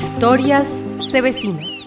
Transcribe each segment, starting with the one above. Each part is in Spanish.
Historias Cebecinas.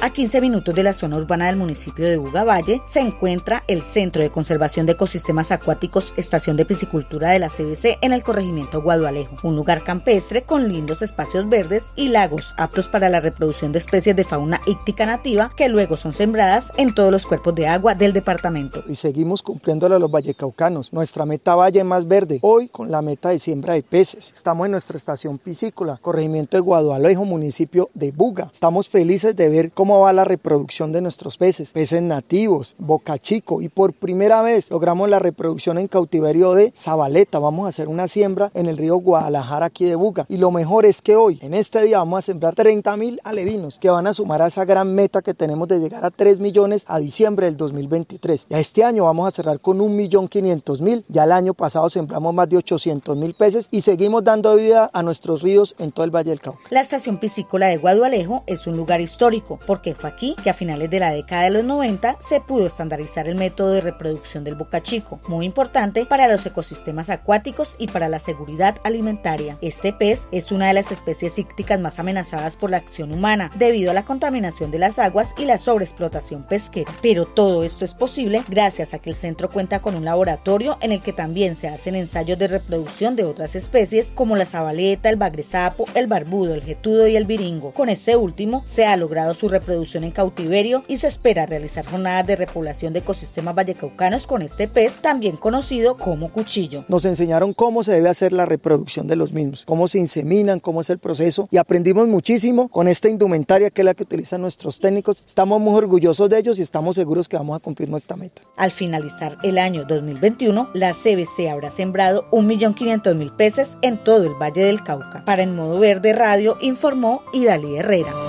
A 15 minutos de la zona urbana del municipio de Valle se encuentra el Centro de Conservación de Ecosistemas Acuáticos Estación de Piscicultura de la CBC en el corregimiento Guadualejo, un lugar campestre con lindos espacios verdes y lagos aptos para la reproducción de especies de fauna íctica nativa que luego son sembradas en todos los cuerpos de agua del departamento. Y seguimos cumpliéndole a los vallecaucanos, nuestra meta valle más verde, hoy con la meta de siembra de peces. Estamos en nuestra estación piscícola, corregimiento de Guadualejo, municipio de Buga. Estamos felices de ver cómo va la reproducción de nuestros peces, peces nativos, boca chico y por primera vez logramos la reproducción en cautiverio de Zabaleta. Vamos a hacer una siembra en el río Guadalajara aquí de Buga y lo mejor es que hoy, en este día, vamos a sembrar 30 mil alevinos que van a sumar a esa gran meta que tenemos de llegar a 3 millones a diciembre del 2023. Ya este año vamos a cerrar con 1.500.000, ya el año pasado sembramos más de 800 mil peces y seguimos dando vida a nuestros ríos en todo el Valle del Cauca. La estación piscícola de Guadualejo es un lugar histórico porque fue aquí que a finales de la década de los 90 se pudo estandarizar el método de reproducción del bocachico, muy importante para los ecosistemas acuáticos y para la seguridad alimentaria. Este pez es una de las especies ícticas más amenazadas por la acción humana debido a la contaminación de las aguas y la sobreexplotación pesquera. Pero todo esto es posible gracias a que el centro cuenta con un laboratorio en el que también se hacen ensayos de reproducción de otras especies como la zabaleta, el bagresapo, el barbudo, el jetudo y el viringo. Con este último se ha logrado su reproducción en cautiverio y se espera realizar jornadas de repoblación de ecosistemas vallecaucanos con este pez, también conocido como cuchillo. Nos enseñaron cómo se debe hacer la reproducción de los mismos, cómo se inseminan, cómo es el proceso y aprendimos muchísimo con esta indumentaria que es la que utilizan nuestros técnicos. Estamos muy orgullosos de ellos y estamos seguros que vamos a cumplir nuestra meta. Al finalizar el año 2021, la CBC habrá sembrado 1.500.000 peces en todo el Valle del Cauca. Para En Modo Verde Radio informó Idalí Herrera.